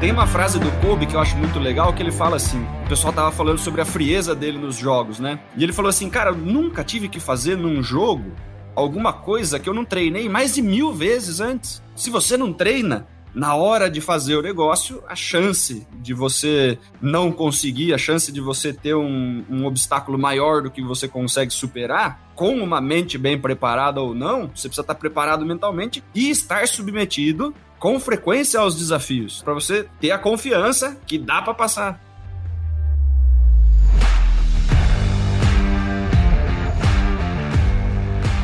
Tem uma frase do Kobe que eu acho muito legal que ele fala assim: o pessoal tava falando sobre a frieza dele nos jogos, né? E ele falou assim: cara, eu nunca tive que fazer num jogo alguma coisa que eu não treinei mais de mil vezes antes. Se você não treina, na hora de fazer o negócio, a chance de você não conseguir, a chance de você ter um, um, obstáculo maior do que você consegue superar, com uma mente bem preparada ou não, você precisa estar preparado mentalmente e estar submetido com frequência aos desafios, para você ter a confiança que dá para passar.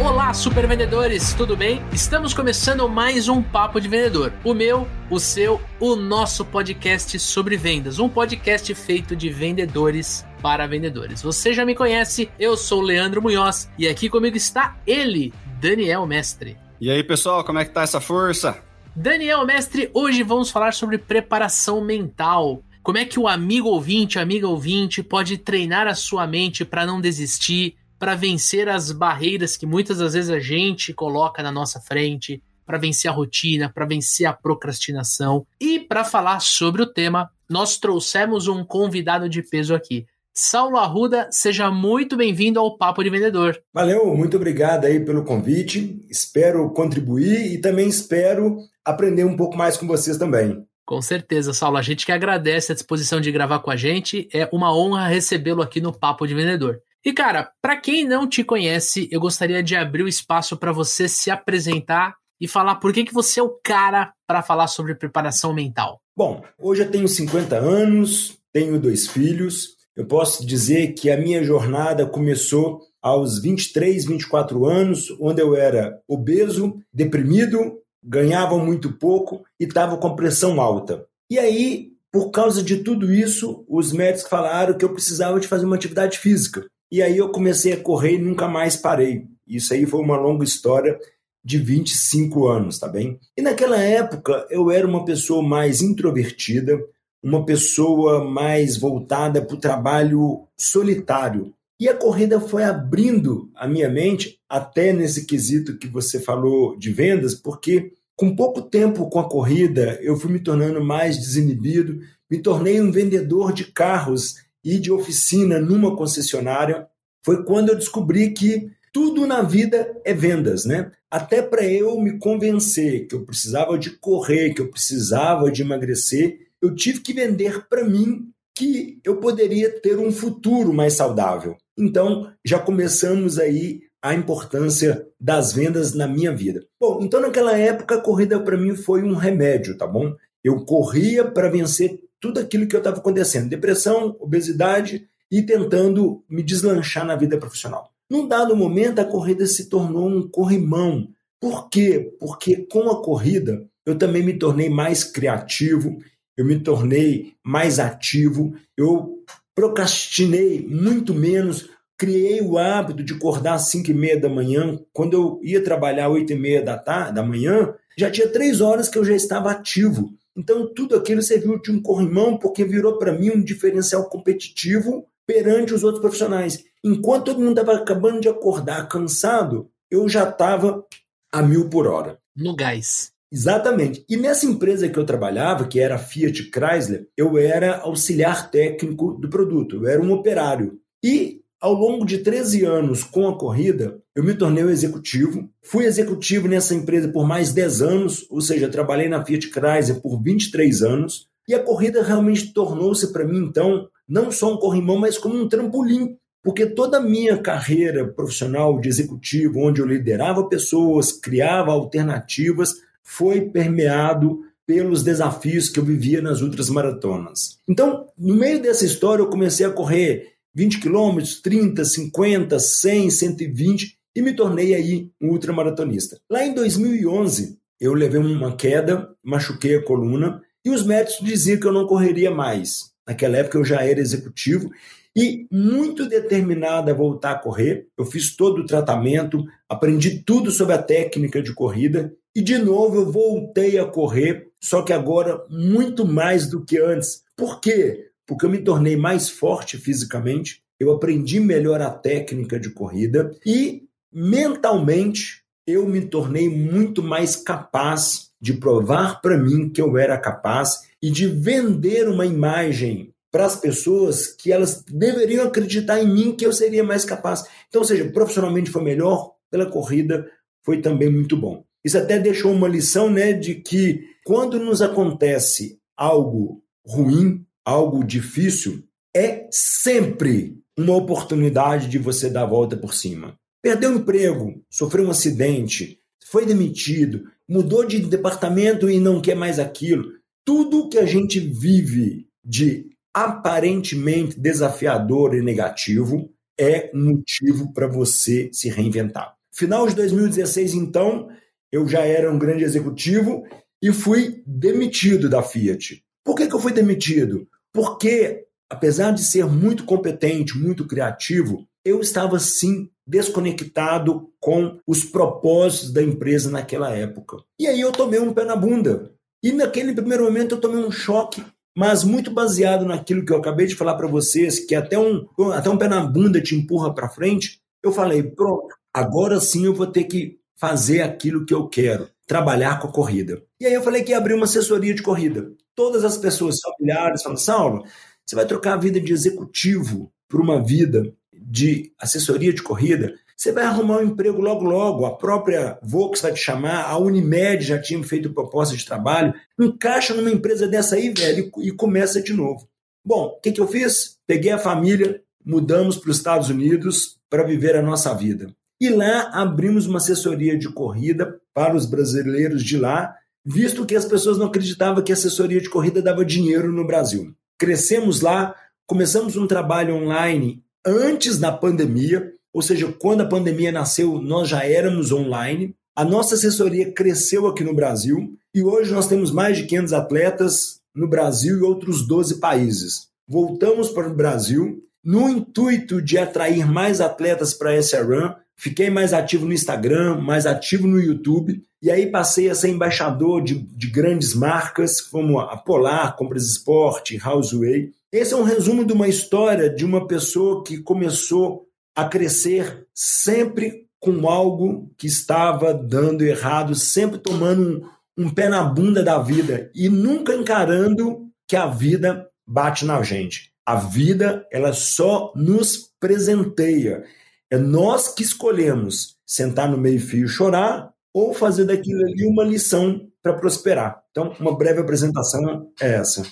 Olá, super vendedores, tudo bem? Estamos começando mais um Papo de Vendedor. O meu, o seu, o nosso podcast sobre vendas. Um podcast feito de vendedores para vendedores. Você já me conhece, eu sou o Leandro Munhoz e aqui comigo está ele, Daniel Mestre. E aí, pessoal, como é que tá essa força? Daniel Mestre, hoje vamos falar sobre preparação mental. Como é que o amigo ouvinte, amiga ouvinte, pode treinar a sua mente para não desistir, para vencer as barreiras que muitas das vezes a gente coloca na nossa frente, para vencer a rotina, para vencer a procrastinação. E para falar sobre o tema, nós trouxemos um convidado de peso aqui. Saulo Arruda, seja muito bem-vindo ao Papo de Vendedor. Valeu, muito obrigado aí pelo convite. Espero contribuir e também espero aprender um pouco mais com vocês também. Com certeza, Saulo. A gente que agradece a disposição de gravar com a gente. É uma honra recebê-lo aqui no Papo de Vendedor. E cara, para quem não te conhece, eu gostaria de abrir o espaço para você se apresentar e falar por que, que você é o cara para falar sobre preparação mental. Bom, hoje eu tenho 50 anos, tenho dois filhos, eu posso dizer que a minha jornada começou aos 23, 24 anos, onde eu era obeso, deprimido, ganhava muito pouco e estava com pressão alta. E aí, por causa de tudo isso, os médicos falaram que eu precisava de fazer uma atividade física. E aí eu comecei a correr e nunca mais parei. Isso aí foi uma longa história de 25 anos, tá bem? E naquela época eu era uma pessoa mais introvertida, uma pessoa mais voltada para o trabalho solitário. E a corrida foi abrindo a minha mente, até nesse quesito que você falou de vendas, porque com pouco tempo com a corrida, eu fui me tornando mais desinibido, me tornei um vendedor de carros e de oficina numa concessionária. Foi quando eu descobri que tudo na vida é vendas, né? Até para eu me convencer que eu precisava de correr, que eu precisava de emagrecer, eu tive que vender para mim que eu poderia ter um futuro mais saudável. Então, já começamos aí a importância das vendas na minha vida. Bom, então naquela época a corrida para mim foi um remédio, tá bom? Eu corria para vencer tudo aquilo que eu estava acontecendo, depressão, obesidade e tentando me deslanchar na vida profissional. Num dado momento a corrida se tornou um corrimão. Por quê? Porque com a corrida eu também me tornei mais criativo, eu me tornei mais ativo, eu procrastinei muito menos, criei o hábito de acordar às 5 e meia da manhã. Quando eu ia trabalhar às 8 e meia da, tarde, da manhã, já tinha três horas que eu já estava ativo. Então, tudo aquilo serviu de um corrimão, porque virou para mim um diferencial competitivo perante os outros profissionais. Enquanto todo mundo estava acabando de acordar cansado, eu já estava a mil por hora. No gás. Exatamente. E nessa empresa que eu trabalhava, que era a Fiat Chrysler, eu era auxiliar técnico do produto, eu era um operário. E ao longo de 13 anos com a corrida, eu me tornei um executivo. Fui executivo nessa empresa por mais 10 anos, ou seja, trabalhei na Fiat Chrysler por 23 anos. E a corrida realmente tornou-se para mim, então, não só um corrimão, mas como um trampolim. Porque toda a minha carreira profissional de executivo, onde eu liderava pessoas, criava alternativas, foi permeado pelos desafios que eu vivia nas outras maratonas. Então, no meio dessa história, eu comecei a correr 20 quilômetros, 30, 50, 100, 120 e me tornei aí um ultramaratonista. Lá em 2011, eu levei uma queda, machuquei a coluna e os médicos diziam que eu não correria mais. Naquela época eu já era executivo e muito determinado a voltar a correr. Eu fiz todo o tratamento, aprendi tudo sobre a técnica de corrida e de novo eu voltei a correr, só que agora muito mais do que antes. Por quê? Porque eu me tornei mais forte fisicamente, eu aprendi melhor a técnica de corrida e mentalmente eu me tornei muito mais capaz de provar para mim que eu era capaz e de vender uma imagem para as pessoas que elas deveriam acreditar em mim que eu seria mais capaz. Então, seja, profissionalmente foi melhor, pela corrida foi também muito bom. Isso até deixou uma lição, né, de que quando nos acontece algo ruim, algo difícil, é sempre uma oportunidade de você dar a volta por cima. Perdeu o emprego, sofreu um acidente, foi demitido, mudou de departamento e não quer mais aquilo. Tudo que a gente vive de aparentemente desafiador e negativo é motivo para você se reinventar. Final de 2016, então, eu já era um grande executivo e fui demitido da Fiat. Por que, que eu fui demitido? Porque apesar de ser muito competente, muito criativo, eu estava sim desconectado com os propósitos da empresa naquela época. E aí eu tomei um pé na bunda. E naquele primeiro momento eu tomei um choque, mas muito baseado naquilo que eu acabei de falar para vocês, que até um, até um pé na bunda te empurra para frente. Eu falei, pronto, agora sim eu vou ter que fazer aquilo que eu quero, trabalhar com a corrida. E aí eu falei que ia abrir uma assessoria de corrida. Todas as pessoas familiares falam, Saulo, você vai trocar a vida de executivo por uma vida de assessoria de corrida, você vai arrumar um emprego logo logo. A própria Vox vai te chamar, a Unimed já tinha feito proposta de trabalho. Encaixa numa empresa dessa aí, velho, e começa de novo. Bom, o que, que eu fiz? Peguei a família, mudamos para os Estados Unidos para viver a nossa vida. E lá abrimos uma assessoria de corrida para os brasileiros de lá, visto que as pessoas não acreditavam que a assessoria de corrida dava dinheiro no Brasil crescemos lá, começamos um trabalho online antes da pandemia, ou seja, quando a pandemia nasceu, nós já éramos online. A nossa assessoria cresceu aqui no Brasil e hoje nós temos mais de 500 atletas no Brasil e outros 12 países. Voltamos para o Brasil no intuito de atrair mais atletas para essa run. Fiquei mais ativo no Instagram, mais ativo no YouTube e aí passei a ser embaixador de, de grandes marcas como a Polar, Compras Esporte, Houseway. Esse é um resumo de uma história de uma pessoa que começou a crescer sempre com algo que estava dando errado, sempre tomando um, um pé na bunda da vida e nunca encarando que a vida bate na gente. A vida, ela só nos presenteia. É nós que escolhemos sentar no meio-fio e chorar ou fazer daquilo ali uma lição para prosperar. Então, uma breve apresentação é essa.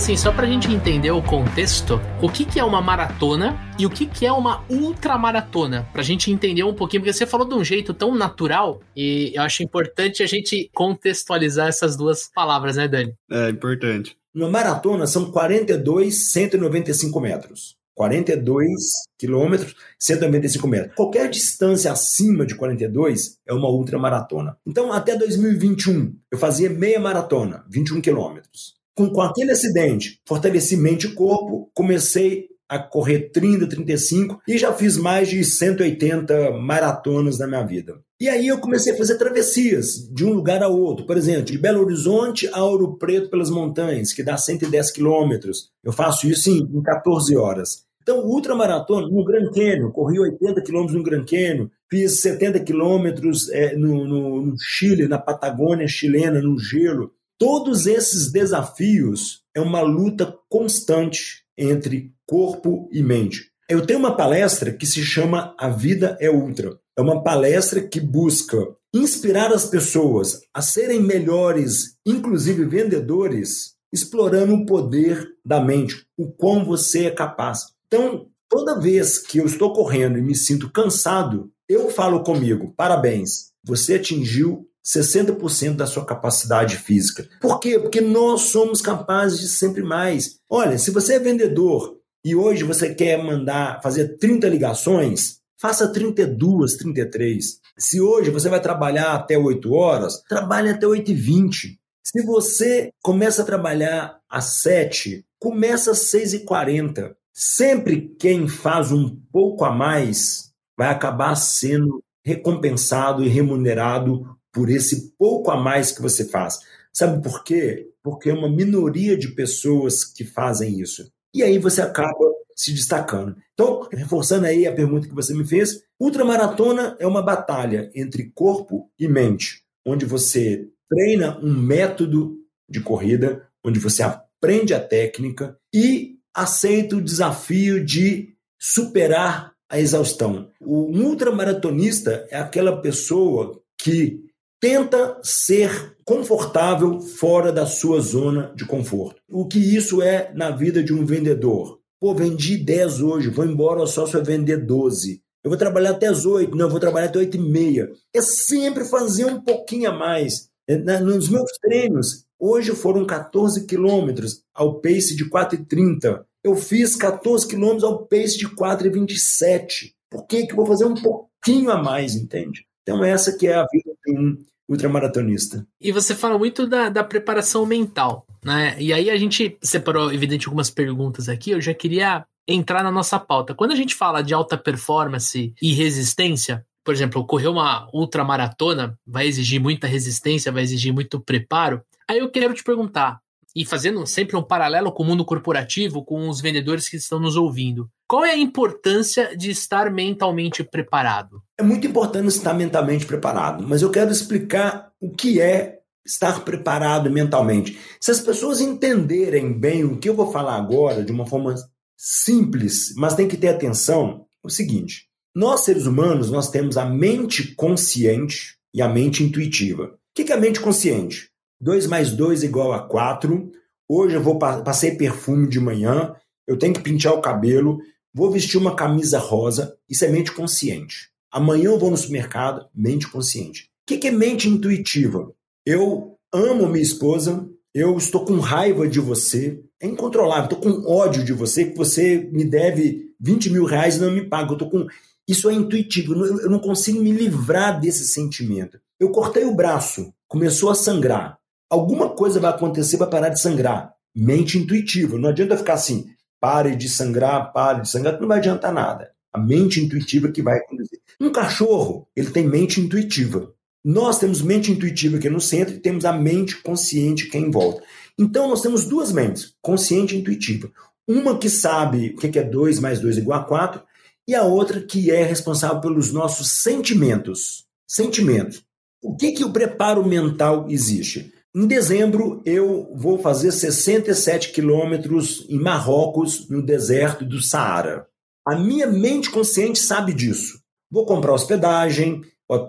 Assim, só pra gente entender o contexto, o que, que é uma maratona e o que, que é uma ultramaratona? Pra gente entender um pouquinho, porque você falou de um jeito tão natural e eu acho importante a gente contextualizar essas duas palavras, né, Dani? É importante. Uma maratona são 42, 195 metros. 42 quilômetros, 195 metros. Qualquer distância acima de 42 é uma ultramaratona. Então, até 2021, eu fazia meia maratona, 21 quilômetros. Com, com aquele acidente, fortaleci mente e corpo, comecei a correr 30, 35 e já fiz mais de 180 maratonas na minha vida. E aí eu comecei a fazer travessias de um lugar a outro. Por exemplo, de Belo Horizonte a Ouro Preto pelas montanhas, que dá 110 quilômetros. Eu faço isso em, em 14 horas. Então, ultramaratona no Grand Canyon, corri 80 quilômetros no Grand Canyon, fiz 70 quilômetros é, no, no, no Chile, na Patagônia chilena, no gelo. Todos esses desafios é uma luta constante entre corpo e mente. Eu tenho uma palestra que se chama A Vida é Ultra. É uma palestra que busca inspirar as pessoas a serem melhores, inclusive vendedores, explorando o poder da mente, o quão você é capaz. Então, toda vez que eu estou correndo e me sinto cansado, eu falo comigo: parabéns, você atingiu 60% da sua capacidade física. Por quê? Porque nós somos capazes de sempre mais. Olha, se você é vendedor e hoje você quer mandar fazer 30 ligações, faça 32, 33. Se hoje você vai trabalhar até 8 horas, trabalhe até 8 e 20. Se você começa a trabalhar às 7, começa às 6 e 40. Sempre quem faz um pouco a mais vai acabar sendo recompensado e remunerado por esse pouco a mais que você faz. Sabe por quê? Porque é uma minoria de pessoas que fazem isso. E aí você acaba se destacando. Então, reforçando aí a pergunta que você me fez, ultramaratona é uma batalha entre corpo e mente, onde você treina um método de corrida, onde você aprende a técnica e aceita o desafio de superar a exaustão. O ultramaratonista é aquela pessoa que tenta ser confortável fora da sua zona de conforto. O que isso é na vida de um vendedor? Pô, vendi 10 hoje, vou embora só se eu vender 12. Eu vou trabalhar até as 8, não, eu vou trabalhar até 8 e meia. É sempre fazer um pouquinho a mais. É, nos meus treinos, hoje foram 14 quilômetros ao pace de 4,30. Eu fiz 14 quilômetros ao pace de 4,27. Por que, que eu vou fazer um pouquinho a mais, entende? Então essa que é a vida de um ultramaratonista. E você fala muito da, da preparação mental, né? E aí a gente separou, evidente, algumas perguntas aqui. Eu já queria entrar na nossa pauta. Quando a gente fala de alta performance e resistência, por exemplo, correr uma ultramaratona vai exigir muita resistência, vai exigir muito preparo. Aí eu quero te perguntar, e fazendo sempre um paralelo com o mundo corporativo, com os vendedores que estão nos ouvindo, qual é a importância de estar mentalmente preparado? É muito importante estar mentalmente preparado, mas eu quero explicar o que é estar preparado mentalmente. Se as pessoas entenderem bem o que eu vou falar agora de uma forma simples, mas tem que ter atenção, é o seguinte: nós seres humanos nós temos a mente consciente e a mente intuitiva. O que é a mente consciente? 2 mais 2 igual a 4. Hoje eu vou passei perfume de manhã, eu tenho que pintar o cabelo, vou vestir uma camisa rosa, isso é mente consciente. Amanhã eu vou no supermercado, mente consciente. O que é mente intuitiva? Eu amo minha esposa, eu estou com raiva de você, é incontrolável, estou com ódio de você, que você me deve 20 mil reais e não me paga. Eu tô com... Isso é intuitivo, eu não consigo me livrar desse sentimento. Eu cortei o braço, começou a sangrar. Alguma coisa vai acontecer para parar de sangrar. Mente intuitiva. Não adianta ficar assim, pare de sangrar, pare de sangrar, não vai adiantar nada. A mente intuitiva que vai acontecer. Um cachorro, ele tem mente intuitiva. Nós temos mente intuitiva aqui no centro e temos a mente consciente que é em volta. Então nós temos duas mentes, consciente e intuitiva. Uma que sabe o que é 2 mais 2 igual a 4 e a outra que é responsável pelos nossos sentimentos. Sentimentos. O que, que o preparo mental existe? Em dezembro, eu vou fazer 67 quilômetros em Marrocos, no deserto do Saara. A minha mente consciente sabe disso. Vou comprar hospedagem,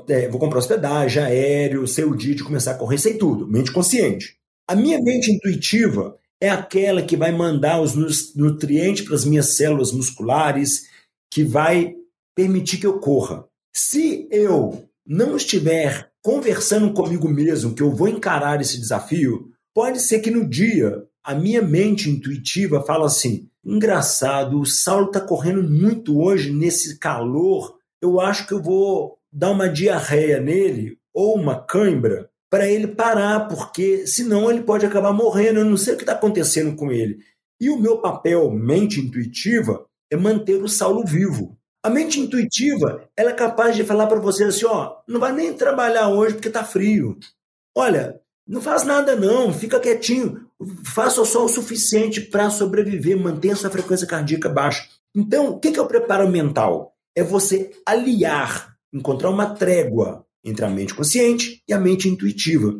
é, vou comprar hospedagem, aéreo, sei o dia de começar a correr, sei tudo. Mente consciente. A minha mente intuitiva é aquela que vai mandar os nutrientes para as minhas células musculares, que vai permitir que eu corra. Se eu não estiver conversando comigo mesmo que eu vou encarar esse desafio, pode ser que no dia a minha mente intuitiva fala assim: engraçado, o Saulo está correndo muito hoje nesse calor, eu acho que eu vou dar uma diarreia nele ou uma cãibra para ele parar, porque senão ele pode acabar morrendo. Eu não sei o que está acontecendo com ele. E o meu papel, mente intuitiva, é manter o Saulo vivo. A mente intuitiva, ela é capaz de falar para você assim, ó, não vai nem trabalhar hoje porque tá frio. Olha, não faz nada não, fica quietinho. Faça só o suficiente para sobreviver, mantenha sua frequência cardíaca baixa. Então, o que é o preparo mental? É você aliar, encontrar uma trégua entre a mente consciente e a mente intuitiva.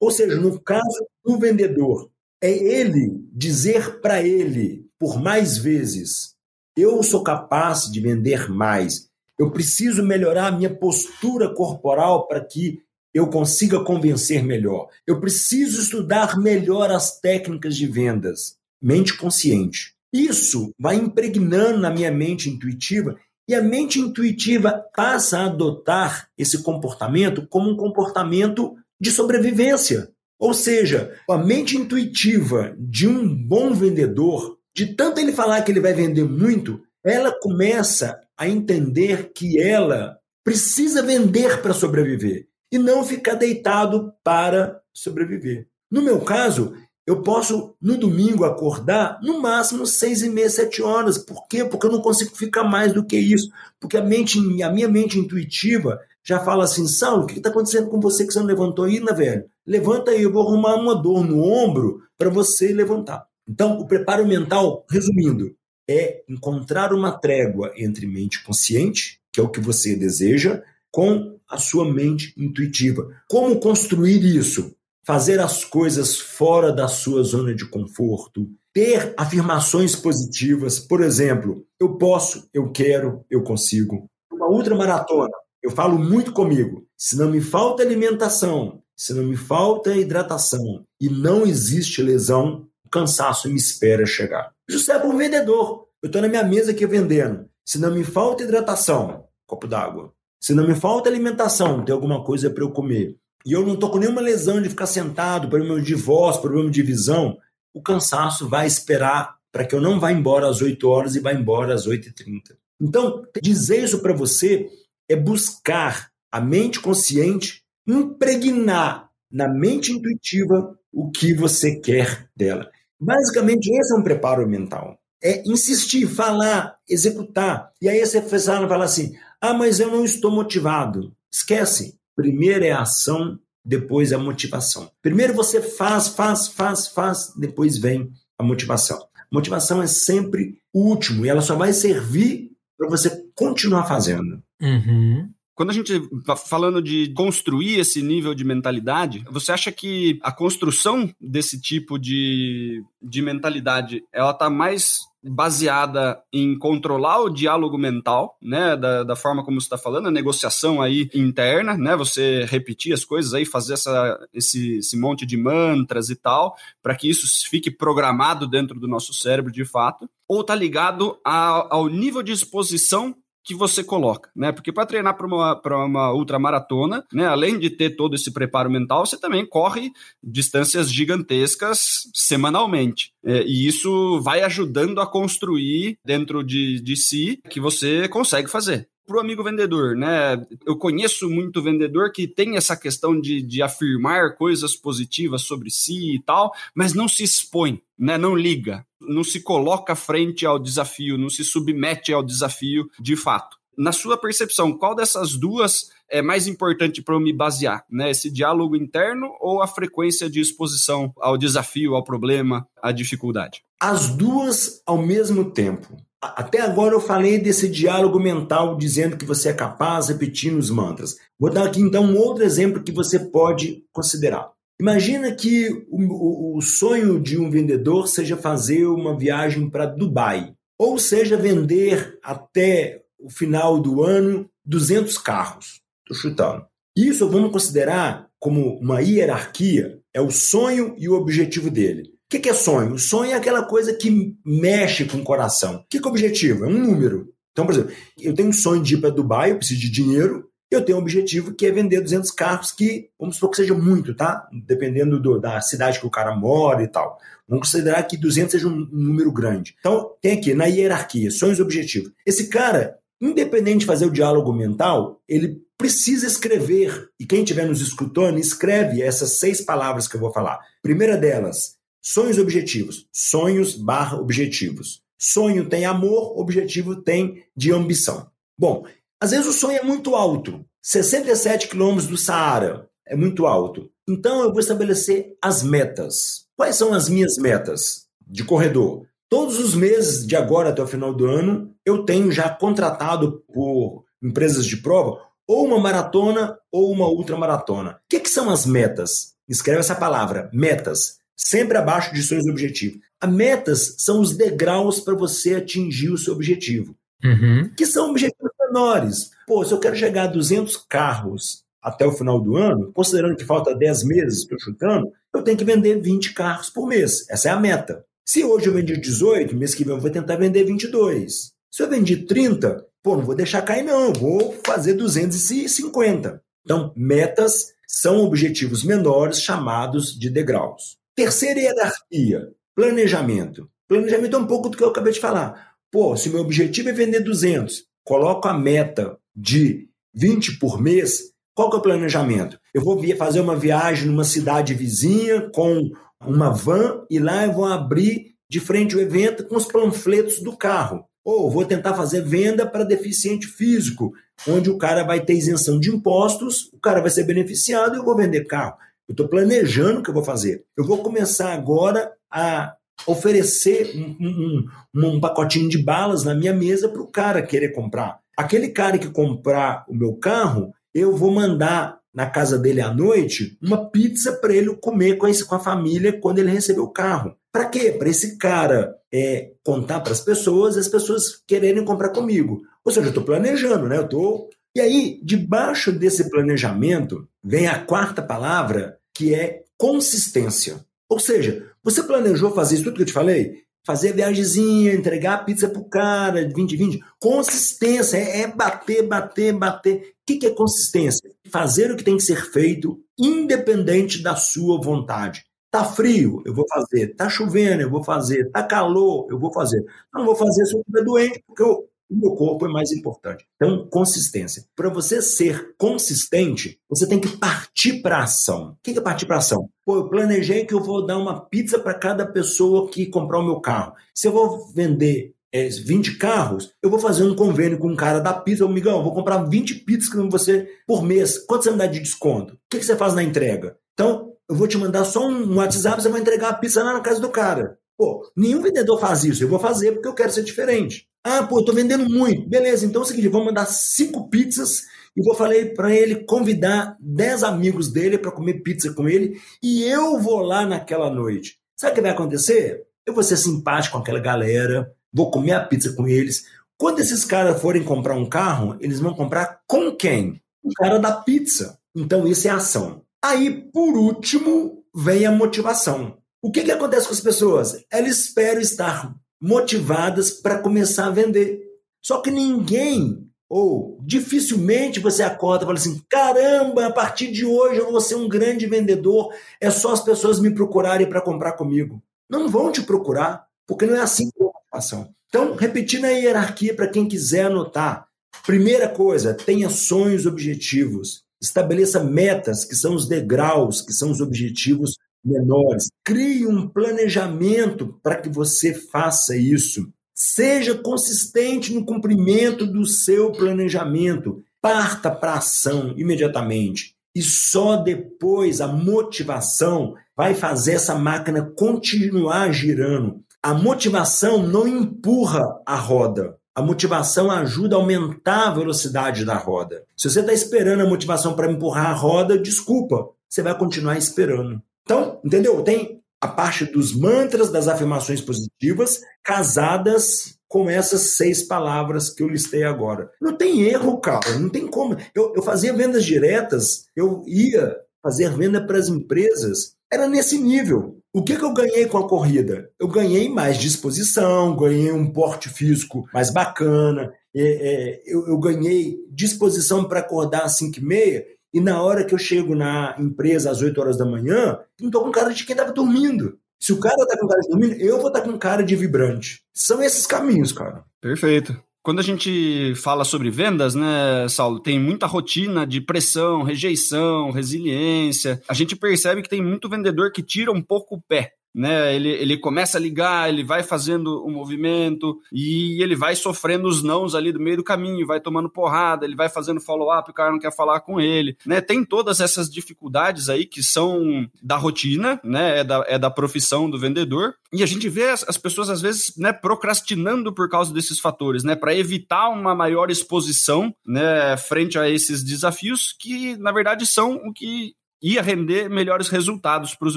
Ou seja, no caso do vendedor, é ele dizer para ele por mais vezes eu sou capaz de vender mais. Eu preciso melhorar a minha postura corporal para que eu consiga convencer melhor. Eu preciso estudar melhor as técnicas de vendas. Mente consciente. Isso vai impregnando na minha mente intuitiva e a mente intuitiva passa a adotar esse comportamento como um comportamento de sobrevivência. Ou seja, a mente intuitiva de um bom vendedor de tanto ele falar que ele vai vender muito, ela começa a entender que ela precisa vender para sobreviver e não ficar deitado para sobreviver. No meu caso, eu posso no domingo acordar no máximo seis e meia, sete horas. Por quê? Porque eu não consigo ficar mais do que isso. Porque a mente, a minha mente intuitiva já fala assim, Saulo, o que está acontecendo com você que você não levantou ainda, velho? Levanta aí, eu vou arrumar uma dor no ombro para você levantar. Então, o preparo mental, resumindo, é encontrar uma trégua entre mente consciente, que é o que você deseja, com a sua mente intuitiva. Como construir isso? Fazer as coisas fora da sua zona de conforto, ter afirmações positivas, por exemplo, eu posso, eu quero, eu consigo. Uma ultramaratona, eu falo muito comigo. Se não me falta alimentação, se não me falta hidratação e não existe lesão, cansaço me espera chegar. Isso é um vendedor. Eu estou na minha mesa aqui vendendo. Se não me falta hidratação, copo d'água. Se não me falta alimentação, tem alguma coisa para eu comer. E eu não estou com nenhuma lesão de ficar sentado, problema de divórcio, problema de visão. O cansaço vai esperar para que eu não vá embora às 8 horas e vá embora às 8h30. Então, dizer isso para você é buscar a mente consciente impregnar na mente intuitiva o que você quer dela. Basicamente, esse é um preparo mental. É insistir, falar, executar. E aí você fala assim: ah, mas eu não estou motivado. Esquece. Primeiro é a ação, depois é a motivação. Primeiro você faz, faz, faz, faz, depois vem a motivação. Motivação é sempre o último e ela só vai servir para você continuar fazendo. Uhum. Quando a gente está falando de construir esse nível de mentalidade, você acha que a construção desse tipo de, de mentalidade ela está mais baseada em controlar o diálogo mental, né, da, da forma como você está falando, a negociação aí interna, né, você repetir as coisas aí, fazer essa, esse, esse monte de mantras e tal, para que isso fique programado dentro do nosso cérebro de fato, ou está ligado a, ao nível de exposição que você coloca, né? Porque para treinar para uma, uma ultramaratona, né, além de ter todo esse preparo mental, você também corre distâncias gigantescas semanalmente. É, e isso vai ajudando a construir dentro de, de si que você consegue fazer para o amigo vendedor, né? Eu conheço muito vendedor que tem essa questão de, de afirmar coisas positivas sobre si e tal, mas não se expõe, né? Não liga, não se coloca frente ao desafio, não se submete ao desafio de fato. Na sua percepção, qual dessas duas é mais importante para eu me basear, né? Esse diálogo interno ou a frequência de exposição ao desafio, ao problema, à dificuldade? As duas ao mesmo tempo. Até agora eu falei desse diálogo mental dizendo que você é capaz, repetindo os mantras. Vou dar aqui então um outro exemplo que você pode considerar. Imagina que o, o sonho de um vendedor seja fazer uma viagem para Dubai, ou seja, vender até o final do ano 200 carros. Estou chutando. Isso vamos considerar como uma hierarquia, é o sonho e o objetivo dele. O que, é sonho? Sonho é aquela coisa que mexe com o coração. O que, que é objetivo? É um número. Então, por exemplo, eu tenho um sonho de ir para Dubai, eu preciso de dinheiro, eu tenho um objetivo que é vender 200 carros, que vamos supor que seja muito, tá? Dependendo do, da cidade que o cara mora e tal. Vamos considerar que 200 seja um, um número grande. Então, tem aqui, na hierarquia, sonhos e objetivos. Esse cara, independente de fazer o diálogo mental, ele precisa escrever. E quem estiver nos escutando, escreve essas seis palavras que eu vou falar. Primeira delas, Sonhos objetivos. Sonhos barra objetivos. Sonho tem amor, objetivo tem de ambição. Bom, às vezes o sonho é muito alto. 67 quilômetros do Saara é muito alto. Então eu vou estabelecer as metas. Quais são as minhas metas de corredor? Todos os meses, de agora até o final do ano, eu tenho já contratado por empresas de prova ou uma maratona ou uma ultramaratona. O que, que são as metas? Escreve essa palavra, metas sempre abaixo de seus objetivos. As metas são os degraus para você atingir o seu objetivo, uhum. que são objetivos menores. Pô, se eu quero chegar a 200 carros até o final do ano, considerando que falta 10 meses, estou chutando, eu tenho que vender 20 carros por mês. Essa é a meta. Se hoje eu vendi 18, mês que vem eu vou tentar vender 22. Se eu vendi 30, pô, não vou deixar cair não, vou fazer 250. Então, metas são objetivos menores chamados de degraus. Terceira hierarquia, planejamento. Planejamento é um pouco do que eu acabei de falar. Pô, se meu objetivo é vender 200, coloco a meta de 20 por mês, qual que é o planejamento? Eu vou fazer uma viagem numa cidade vizinha com uma van e lá eu vou abrir de frente o evento com os panfletos do carro. Ou vou tentar fazer venda para deficiente físico, onde o cara vai ter isenção de impostos, o cara vai ser beneficiado e eu vou vender carro. Eu estou planejando o que eu vou fazer. Eu vou começar agora a oferecer um, um, um, pacotinho de balas na minha mesa para o cara querer comprar. Aquele cara que comprar o meu carro, eu vou mandar na casa dele à noite uma pizza para ele comer com, esse, com a família quando ele receber o carro. Para quê? Para esse cara é, contar para as pessoas e as pessoas quererem comprar comigo. Ou seja, eu estou planejando, né? Eu tô... E aí, debaixo desse planejamento, vem a quarta palavra, que é consistência. Ou seja, você planejou fazer isso tudo que eu te falei? Fazer a viagemzinha, entregar a pizza pro cara, 2020. Consistência, é, é bater, bater, bater. O que, que é consistência? Fazer o que tem que ser feito, independente da sua vontade. Tá frio, eu vou fazer. Tá chovendo, eu vou fazer. Tá calor, eu vou fazer. Não vou fazer se eu estiver doente, porque eu, o meu corpo é mais importante. Então, consistência. Para você ser consistente, você tem que partir para ação. O que é partir para ação? Pô, eu planejei que eu vou dar uma pizza para cada pessoa que comprar o meu carro. Se eu vou vender é, 20 carros, eu vou fazer um convênio com um cara da pizza. Ô, migão, eu vou comprar 20 pizzas com você por mês. Quanto você me dá de desconto? O que, que você faz na entrega? Então, eu vou te mandar só um WhatsApp, você vai entregar a pizza lá na casa do cara. Pô, nenhum vendedor faz isso. Eu vou fazer porque eu quero ser diferente. Ah, pô, eu tô vendendo muito. Beleza, então é o seguinte, vou mandar cinco pizzas e vou falar para ele convidar dez amigos dele para comer pizza com ele e eu vou lá naquela noite. Sabe o que vai acontecer? Eu vou ser simpático com aquela galera, vou comer a pizza com eles. Quando esses caras forem comprar um carro, eles vão comprar com quem? O cara da pizza. Então isso é ação. Aí, por último, vem a motivação. O que, que acontece com as pessoas? Elas esperam estar motivadas para começar a vender. Só que ninguém, ou dificilmente você acorda e fala assim: caramba, a partir de hoje eu vou ser um grande vendedor, é só as pessoas me procurarem para comprar comigo. Não vão te procurar, porque não é assim que é a motivação. Então, repetindo a hierarquia para quem quiser anotar. Primeira coisa, tenha sonhos objetivos. Estabeleça metas, que são os degraus, que são os objetivos menores. Crie um planejamento para que você faça isso. Seja consistente no cumprimento do seu planejamento. Parta para ação imediatamente. E só depois a motivação vai fazer essa máquina continuar girando. A motivação não empurra a roda. A motivação ajuda a aumentar a velocidade da roda. Se você está esperando a motivação para empurrar a roda, desculpa, você vai continuar esperando. Então, entendeu? Tem a parte dos mantras, das afirmações positivas, casadas com essas seis palavras que eu listei agora. Não tem erro, cara, não tem como. Eu, eu fazia vendas diretas, eu ia fazer venda para as empresas, era nesse nível. O que, que eu ganhei com a corrida? Eu ganhei mais disposição, ganhei um porte físico mais bacana, é, é, eu, eu ganhei disposição para acordar às 5 e meia e na hora que eu chego na empresa às 8 horas da manhã, não estou com cara de quem estava dormindo. Se o cara está com cara de dormindo, eu vou estar tá com cara de vibrante. São esses caminhos, cara. Perfeito. Quando a gente fala sobre vendas, né, Saulo, tem muita rotina de pressão, rejeição, resiliência. A gente percebe que tem muito vendedor que tira um pouco o pé né? Ele, ele começa a ligar, ele vai fazendo o um movimento e ele vai sofrendo os nãos ali do meio do caminho, vai tomando porrada, ele vai fazendo follow-up, o cara não quer falar com ele, né? Tem todas essas dificuldades aí que são da rotina, né? É da, é da profissão do vendedor. E a gente vê as, as pessoas, às vezes, né, procrastinando por causa desses fatores, né? Para evitar uma maior exposição, né, frente a esses desafios que, na verdade, são o que ia render melhores resultados para os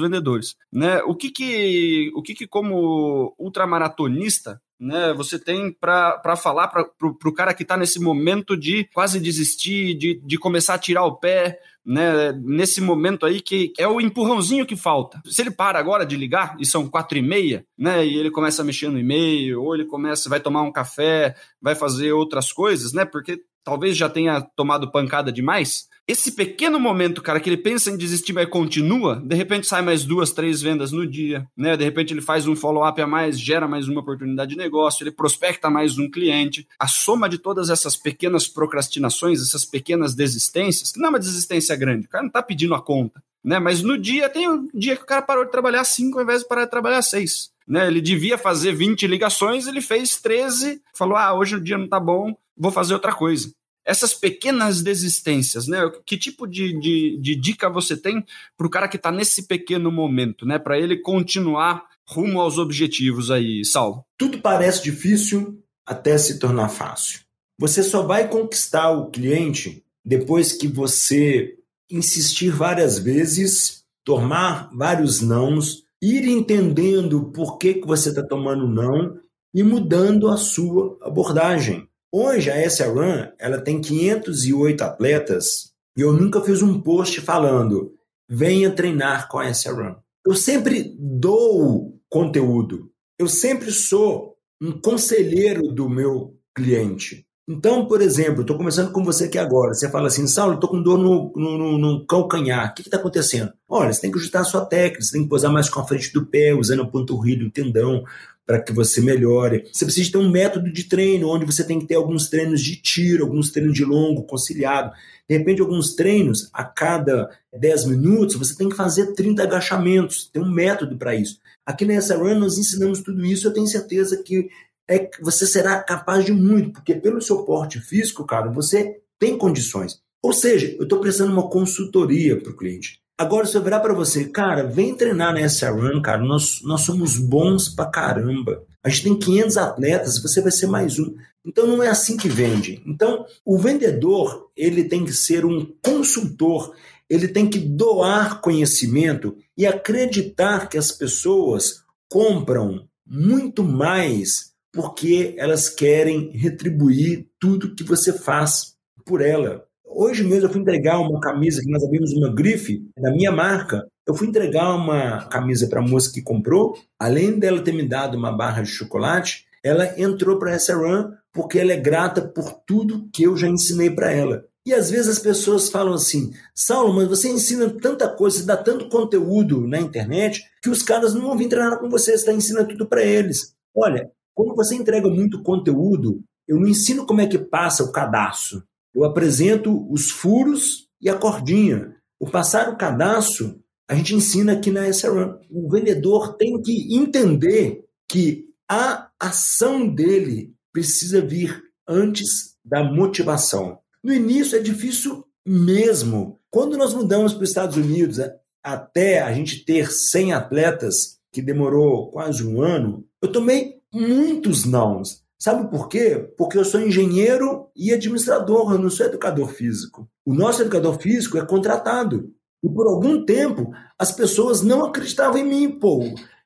vendedores. Né? O que que, o que, que como ultramaratonista né, você tem para falar para o cara que está nesse momento de quase desistir, de, de começar a tirar o pé, né, nesse momento aí que é o empurrãozinho que falta. Se ele para agora de ligar, e são quatro e meia, né, e ele começa a mexer no e-mail, ou ele começa, vai tomar um café, vai fazer outras coisas, né, porque talvez já tenha tomado pancada demais, esse pequeno momento, cara, que ele pensa em desistir, mas continua, de repente sai mais duas, três vendas no dia, né? De repente ele faz um follow-up a mais, gera mais uma oportunidade de negócio, ele prospecta mais um cliente. A soma de todas essas pequenas procrastinações, essas pequenas desistências, que não é uma desistência grande, o cara não tá pedindo a conta, né? Mas no dia, tem um dia que o cara parou de trabalhar cinco ao invés de parar de trabalhar seis. Né, ele devia fazer 20 ligações, ele fez 13, falou: ah, hoje o dia não tá bom, vou fazer outra coisa. essas pequenas desistências, né? Que tipo de, de, de dica você tem para o cara que está nesse pequeno momento, né? Para ele continuar rumo aos objetivos aí, Saulo? Tudo parece difícil até se tornar fácil. Você só vai conquistar o cliente depois que você insistir várias vezes, tomar vários nãos, ir entendendo por que, que você está tomando não e mudando a sua abordagem. Hoje a SRAM ela tem 508 atletas e eu nunca fiz um post falando venha treinar com a SRAM. Eu sempre dou conteúdo. Eu sempre sou um conselheiro do meu cliente. Então, por exemplo, estou conversando com você aqui agora. Você fala assim, Saulo, estou com dor no, no, no calcanhar. O que está acontecendo? Olha, você tem que ajustar a sua técnica, você tem que posar mais com a frente do pé, usando a panturrilha, o tendão, para que você melhore. Você precisa ter um método de treino, onde você tem que ter alguns treinos de tiro, alguns treinos de longo, conciliado. De repente, alguns treinos, a cada 10 minutos, você tem que fazer 30 agachamentos. Tem um método para isso. Aqui na SRAM nós ensinamos tudo isso. Eu tenho certeza que é, você será capaz de muito, porque pelo seu porte físico, cara, você tem condições. Ou seja, eu estou prestando uma consultoria para o cliente. Agora, se eu virar para você, cara, vem treinar na SRAM, cara, nós, nós somos bons pra caramba. A gente tem 500 atletas, você vai ser mais um. Então, não é assim que vende. Então, o vendedor, ele tem que ser um consultor, ele tem que doar conhecimento e acreditar que as pessoas compram muito mais porque elas querem retribuir tudo que você faz por ela. Hoje mesmo eu fui entregar uma camisa que nós abrimos uma grife da minha marca. Eu fui entregar uma camisa para a moça que comprou. Além dela ter me dado uma barra de chocolate, ela entrou para essa run porque ela é grata por tudo que eu já ensinei para ela. E às vezes as pessoas falam assim: Saulo, mas você ensina tanta coisa, você dá tanto conteúdo na internet que os caras não vão vir treinar com você, você está ensinando tudo para eles. Olha, quando você entrega muito conteúdo, eu não ensino como é que passa o cadastro. Eu apresento os furos e a cordinha. O passar o cadastro, a gente ensina aqui na SRAM. O vendedor tem que entender que a ação dele precisa vir antes da motivação. No início é difícil mesmo. Quando nós mudamos para os Estados Unidos, até a gente ter 100 atletas, que demorou quase um ano, eu tomei muitos nãos. Sabe por quê? Porque eu sou engenheiro e administrador, eu não sou educador físico. O nosso educador físico é contratado. E por algum tempo, as pessoas não acreditavam em mim, pô.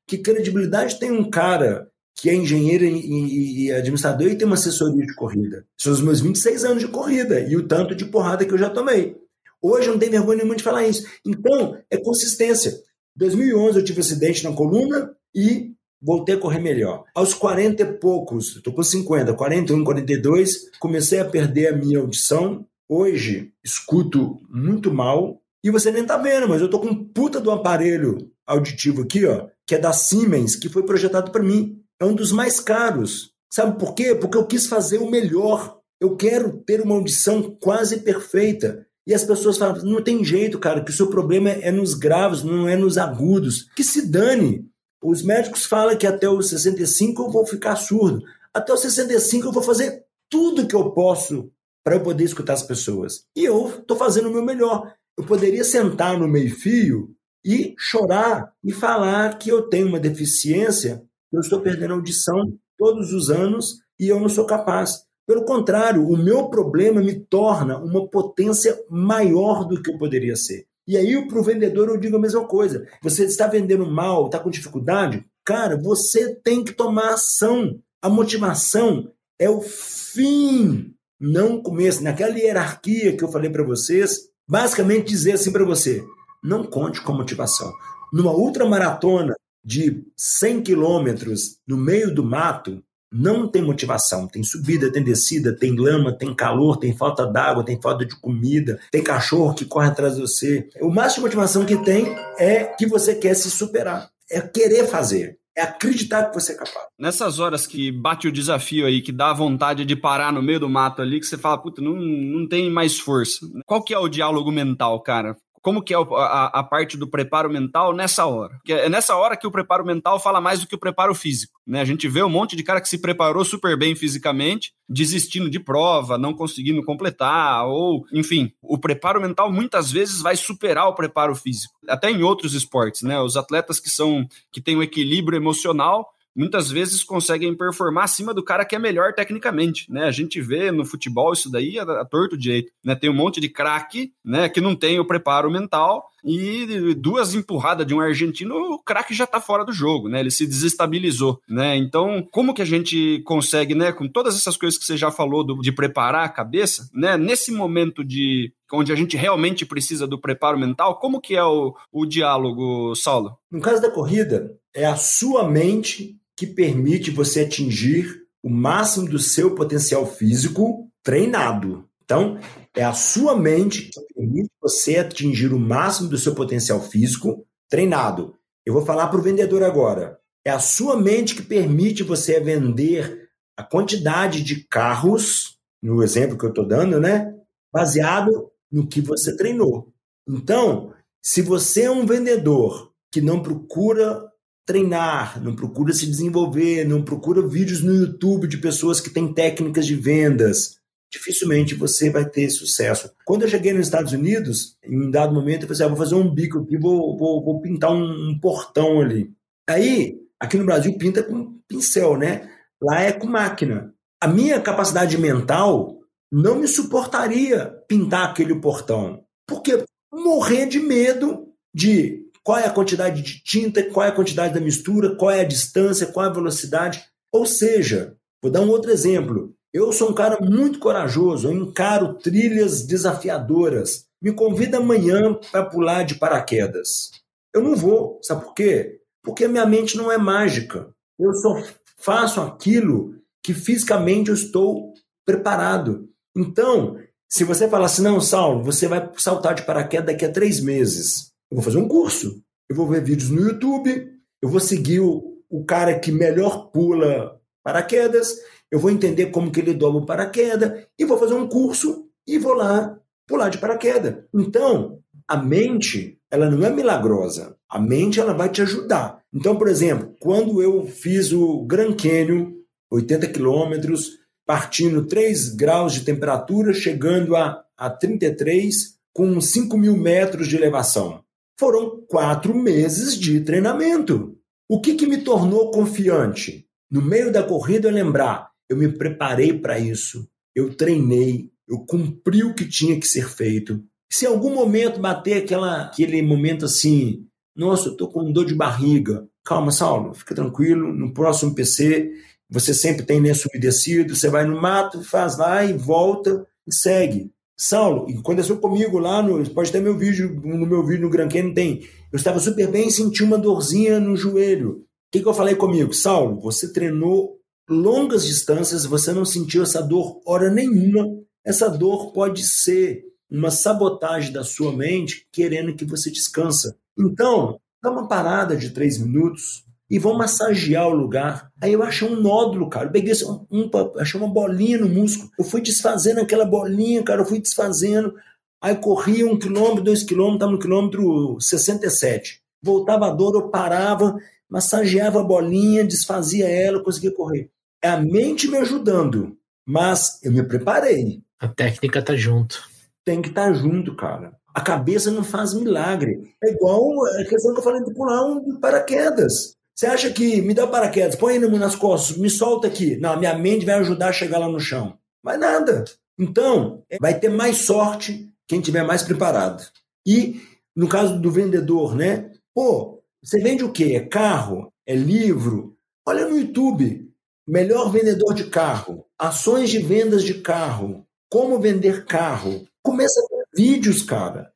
Que credibilidade tem um cara que é engenheiro e, administrador e tem uma assessoria de corrida? São os meus 26 anos de corrida e o tanto de porrada que eu já tomei. Hoje eu não tenho vergonha nenhuma de falar isso. Então, é consistência. Em 2011 eu tive um acidente na coluna e voltei a correr melhor. Aos 40 e poucos, estou com 50, 41, 42, comecei a perder a minha audição. Hoje escuto muito mal e você nem tá vendo, mas eu tô com um puta do aparelho auditivo aqui, ó, que é da Siemens, que foi projetado para mim. É um dos mais caros. Sabe por quê? Porque eu quis fazer o melhor. Eu quero ter uma audição quase perfeita. E as pessoas falam: não tem jeito, cara, que o seu problema é nos graves, não é nos agudos. Que se dane. Os médicos falam que até os 65 eu vou ficar surdo. Até os 65 eu vou fazer tudo que eu posso para eu poder escutar as pessoas. E eu estou fazendo o meu melhor. Eu poderia sentar no meio-fio e chorar e falar que eu tenho uma deficiência, eu estou perdendo audição todos os anos e eu não sou capaz. Pelo contrário, o meu problema me torna uma potência maior do que eu poderia ser. E aí, para o vendedor, eu digo a mesma coisa. Você está vendendo mal, está com dificuldade? Cara, você tem que tomar ação. A motivação é o fim, não o começo. Naquela hierarquia que eu falei para vocês, basicamente dizer assim para você: não conte com motivação. Numa ultramaratona de 100 quilômetros no meio do mato, não tem motivação. Tem subida, tem descida, tem lama, tem calor, tem falta d'água, tem falta de comida, tem cachorro que corre atrás de você. O máximo de motivação que tem é que você quer se superar, é querer fazer. É acreditar que você é capaz. Nessas horas que bate o desafio aí, que dá vontade de parar no meio do mato ali, que você fala, puta, não, não tem mais força. Qual que é o diálogo mental, cara? Como que é a, a, parte do preparo mental nessa hora. Porque é nessa hora que o preparo mental fala mais do que o preparo físico. Né? A gente vê um monte de cara que se preparou super bem fisicamente, desistindo de prova, não conseguindo completar, ou, enfim, o preparo mental muitas vezes vai superar o preparo físico. Até em outros esportes, né? Os atletas que são que têm um equilíbrio emocional muitas vezes conseguem performar acima do cara que é melhor tecnicamente, né? A gente vê no futebol isso daí a, a torto jeito, né? Tem um monte de craque, né, que não tem o preparo mental e duas empurradas de um argentino, o craque já tá fora do jogo, né? Ele se desestabilizou, né? Então, como que a gente consegue, né, com todas essas coisas que você já falou do, de preparar a cabeça, né, nesse momento de onde a gente realmente precisa do preparo mental, como que é o, o diálogo, Saulo? No caso da corrida, é a sua mente que permite você atingir o máximo do seu potencial físico treinado. Então, é a sua mente que permite você atingir o máximo do seu potencial físico treinado. Eu vou falar para o vendedor agora. É a sua mente que permite você vender a quantidade de carros, no exemplo que eu estou dando, né? Baseado no que você treinou. Então, se você é um vendedor que não procura treinar, não procura se desenvolver, não procura vídeos no YouTube de pessoas que têm técnicas de vendas, dificilmente você vai ter sucesso. Quando eu cheguei nos Estados Unidos, em um dado momento, eu falei assim, ah, vou fazer um bico aqui, vou, vou, vou pintar um, um, portão ali. Aí, aqui no Brasil, pinta com pincel, né? Lá é com máquina. A minha capacidade mental não me suportaria pintar aquele portão. Porque morrer de medo de qual é a quantidade de tinta, qual é a quantidade da mistura, qual é a distância, qual é a velocidade. Ou seja, vou dar um outro exemplo. Eu sou um cara muito corajoso, eu encaro trilhas desafiadoras. Me convida amanhã para pular de paraquedas. Eu não vou, sabe por quê? Porque a minha mente não é mágica. Eu só faço aquilo que fisicamente eu estou preparado. Então, se você falar assim, não, Saulo, você vai saltar de paraquedas daqui a três meses. Eu vou fazer um curso. Eu vou ver vídeos no YouTube. Eu vou seguir o, o cara que melhor pula paraquedas. Eu vou entender como que ele dobra o paraquedas. E vou fazer um curso e vou lá pular de paraquedas. Então, a mente, ela não é milagrosa. A mente, ela vai te ajudar. Então, por exemplo, quando eu fiz o Grand Canyon, 80 quilômetros, partindo 3 graus de temperatura, chegando a, a 33, com 5 mil metros de elevação. Foram quatro meses de treinamento. O que, que me tornou confiante? No meio da corrida, eu lembrar, eu me preparei para isso, eu treinei, eu cumpri o que tinha que ser feito. Se em algum momento bater aquela, aquele momento assim, nossa, eu tô com dor de barriga. Calma, Saulo, fica tranquilo. No próximo PC, você sempre tem lenço umedecido, você vai no mato, faz lá e volta e segue. Saulo, aconteceu comigo lá no. Pode ter meu vídeo, no meu vídeo no Gran Canyon tem. Eu estava super bem, senti uma dorzinha no joelho. O que, que eu falei comigo? Saulo, você treinou longas distâncias, você não sentiu essa dor hora nenhuma. Essa dor pode ser uma sabotagem da sua mente querendo que você descansa. Então, dá uma parada de três minutos, e vão massagear o lugar. Aí eu achei um nódulo, cara. Eu peguei um, um, achei uma bolinha no músculo. Eu fui desfazendo aquela bolinha, cara. Eu fui desfazendo. Aí corria um quilômetro, dois quilômetros, estava no quilômetro 67. Voltava a dor, eu parava, massageava a bolinha, desfazia ela, conseguia correr. É a mente me ajudando, mas eu me preparei. A técnica tá junto. Tem que estar tá junto, cara. A cabeça não faz milagre. É igual a questão que eu falei de pular um paraquedas. Você acha que me dá paraquedas, põe ele nas costas, me solta aqui. Não, minha mente vai ajudar a chegar lá no chão. Vai nada. Então, vai ter mais sorte quem tiver mais preparado. E no caso do vendedor, né? Pô, você vende o quê? É carro? É livro? Olha no YouTube. Melhor vendedor de carro. Ações de vendas de carro. Como vender carro. Começa a ver vídeos, cara.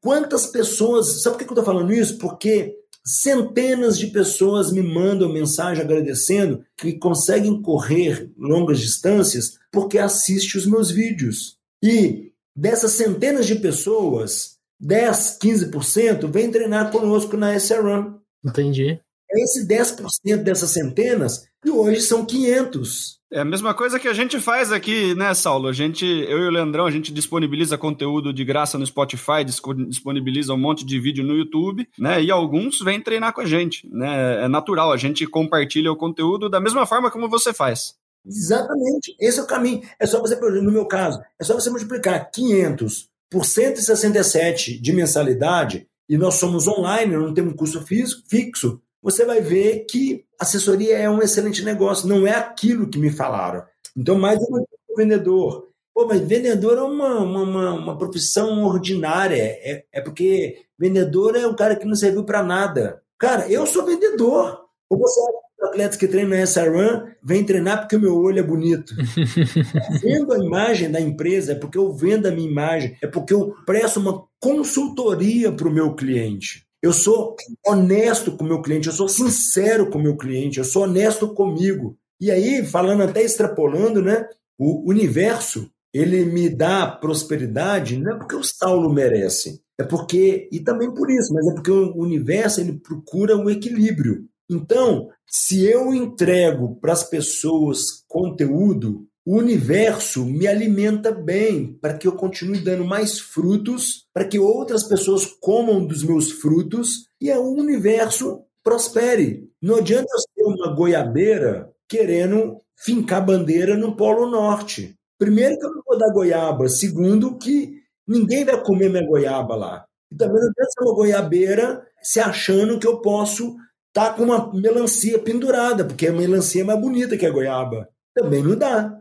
Quantas pessoas. Sabe por que eu estou falando isso? Porque Centenas de pessoas me mandam mensagem agradecendo que conseguem correr longas distâncias porque assistem os meus vídeos. E dessas centenas de pessoas, 10, 15% vem treinar conosco na SRAM. Entendi. Esse 10% dessas centenas, que hoje são 500. É a mesma coisa que a gente faz aqui, né, Saulo? A gente, eu e o Leandrão, a gente disponibiliza conteúdo de graça no Spotify, disponibiliza um monte de vídeo no YouTube, né? E alguns vêm treinar com a gente, né? É natural, a gente compartilha o conteúdo da mesma forma como você faz. Exatamente, esse é o caminho. É só você, no meu caso, é só você multiplicar 500 por 167 de mensalidade, e nós somos online, não temos custo fixo, você vai ver que assessoria é um excelente negócio, não é aquilo que me falaram. Então, mais um vendedor. Pô, mas vendedor é uma, uma, uma profissão ordinária, é, é porque vendedor é o cara que não serviu para nada. Cara, eu sou vendedor. Ou você acha que atletas que treinam na SRAM vêm treinar porque o meu olho é bonito? eu vendo a imagem da empresa, é porque eu vendo a minha imagem, é porque eu presto uma consultoria para o meu cliente. Eu sou honesto com o meu cliente, eu sou sincero com o meu cliente, eu sou honesto comigo. E aí, falando até extrapolando, né? O universo, ele me dá prosperidade não é porque o Saulo merece, é porque, e também por isso, mas é porque o universo ele procura um equilíbrio. Então, se eu entrego para as pessoas conteúdo o universo me alimenta bem para que eu continue dando mais frutos, para que outras pessoas comam dos meus frutos e o universo prospere. Não adianta eu ser uma goiabeira querendo fincar bandeira no Polo Norte. Primeiro, que eu não vou dar goiaba. Segundo, que ninguém vai comer minha goiaba lá. E também não adianta ser uma goiabeira se achando que eu posso estar tá com uma melancia pendurada, porque a melancia é mais bonita que a goiaba. Também não dá.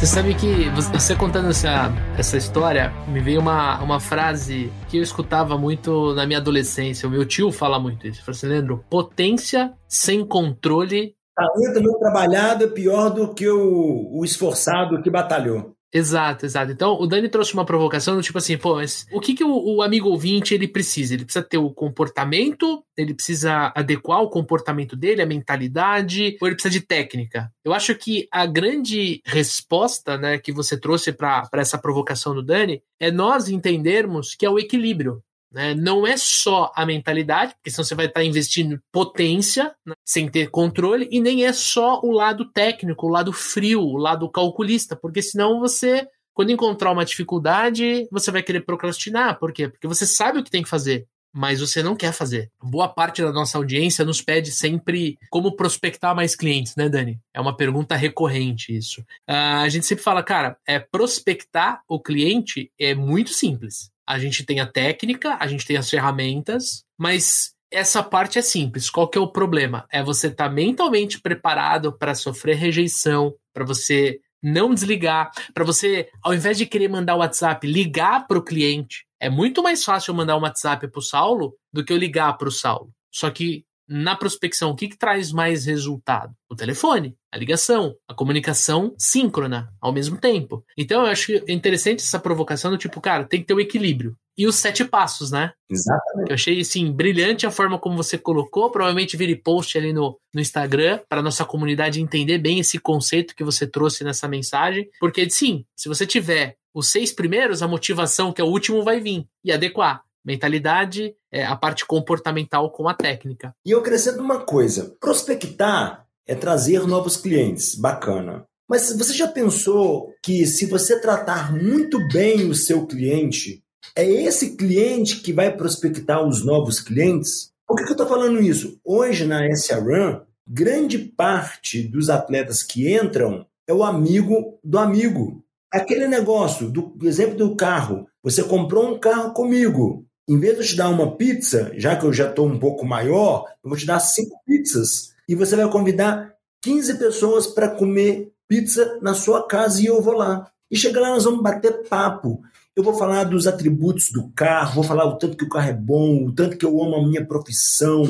Você sabe que você contando essa, essa história, me veio uma, uma frase que eu escutava muito na minha adolescência. O meu tio fala muito isso. Falou assim, Leandro, potência sem controle. Talento não trabalhado é pior do que o, o esforçado que batalhou. Exato, exato. Então, o Dani trouxe uma provocação, tipo assim, pô, mas o que, que o, o, amigo ouvinte ele precisa? Ele precisa ter o comportamento, ele precisa adequar o comportamento dele, a mentalidade, ou ele precisa de técnica? Eu acho que a grande resposta, né, que você trouxe para essa provocação do Dani é nós entendermos que é o equilíbrio. Né? Não é só a mentalidade, porque senão você vai estar investindo potência né? sem ter controle, e nem é só o lado técnico, o lado frio, o lado calculista, porque senão você, quando encontrar uma dificuldade, você vai querer procrastinar. Por quê? Porque você sabe o que tem que fazer. Mas você não quer fazer. Boa parte da nossa audiência nos pede sempre como prospectar mais clientes, né, Dani? É uma pergunta recorrente isso. Uh, a gente sempre fala, cara, é prospectar o cliente é muito simples a gente tem a técnica, a gente tem as ferramentas, mas essa parte é simples. Qual que é o problema? É você estar tá mentalmente preparado para sofrer rejeição, para você não desligar, para você, ao invés de querer mandar o WhatsApp, ligar para o cliente. É muito mais fácil eu mandar um WhatsApp para o Saulo do que eu ligar para o Saulo. Só que na prospecção, o que, que traz mais resultado? O telefone, a ligação, a comunicação síncrona ao mesmo tempo. Então eu acho interessante essa provocação do tipo, cara, tem que ter o um equilíbrio. E os sete passos, né? Exatamente. Eu achei, assim, brilhante a forma como você colocou. Provavelmente vire post ali no, no Instagram para nossa comunidade entender bem esse conceito que você trouxe nessa mensagem. Porque, sim, se você tiver os seis primeiros, a motivação, que é o último, vai vir e adequar mentalidade, é, a parte comportamental com a técnica. E eu acrescento uma coisa: prospectar é trazer novos clientes, bacana. Mas você já pensou que se você tratar muito bem o seu cliente, é esse cliente que vai prospectar os novos clientes? Por que, que eu estou falando isso? Hoje na SRAM, grande parte dos atletas que entram é o amigo do amigo. Aquele negócio, do exemplo do carro. Você comprou um carro comigo em vez de eu te dar uma pizza, já que eu já estou um pouco maior, eu vou te dar cinco pizzas. E você vai convidar 15 pessoas para comer pizza na sua casa e eu vou lá. E chega lá, nós vamos bater papo. Eu vou falar dos atributos do carro, vou falar o tanto que o carro é bom, o tanto que eu amo a minha profissão.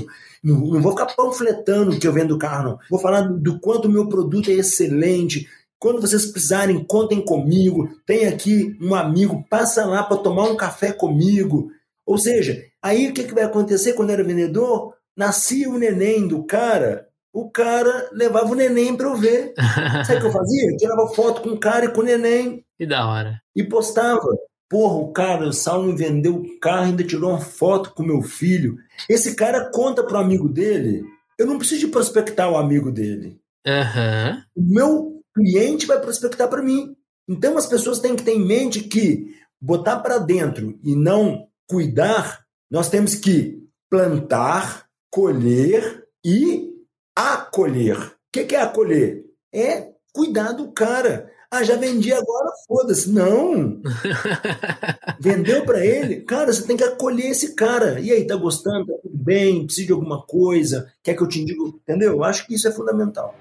Não, não vou ficar panfletando que eu vendo carro, não. Vou falar do, do quanto o meu produto é excelente. Quando vocês precisarem, contem comigo. Tem aqui um amigo, passa lá para tomar um café comigo. Ou seja, aí o que, que vai acontecer quando era vendedor? Nascia o neném do cara, o cara levava o neném para eu ver. Sabe o que eu fazia? Eu tirava foto com o cara e com o neném. Que da hora. E postava. Porra, o cara, o Saulo vendeu o carro, ainda tirou uma foto com meu filho. Esse cara conta pro amigo dele. Eu não preciso de prospectar o amigo dele. Uhum. O meu cliente vai prospectar para mim. Então as pessoas têm que ter em mente que botar para dentro e não cuidar, nós temos que plantar, colher e acolher. O que é acolher? É cuidar do cara. Ah, já vendi agora, foda-se. Não! Vendeu para ele? Cara, você tem que acolher esse cara. E aí, tá gostando? Tá tudo bem? Precisa de alguma coisa? Quer que eu te indique? Entendeu? Eu acho que isso é fundamental.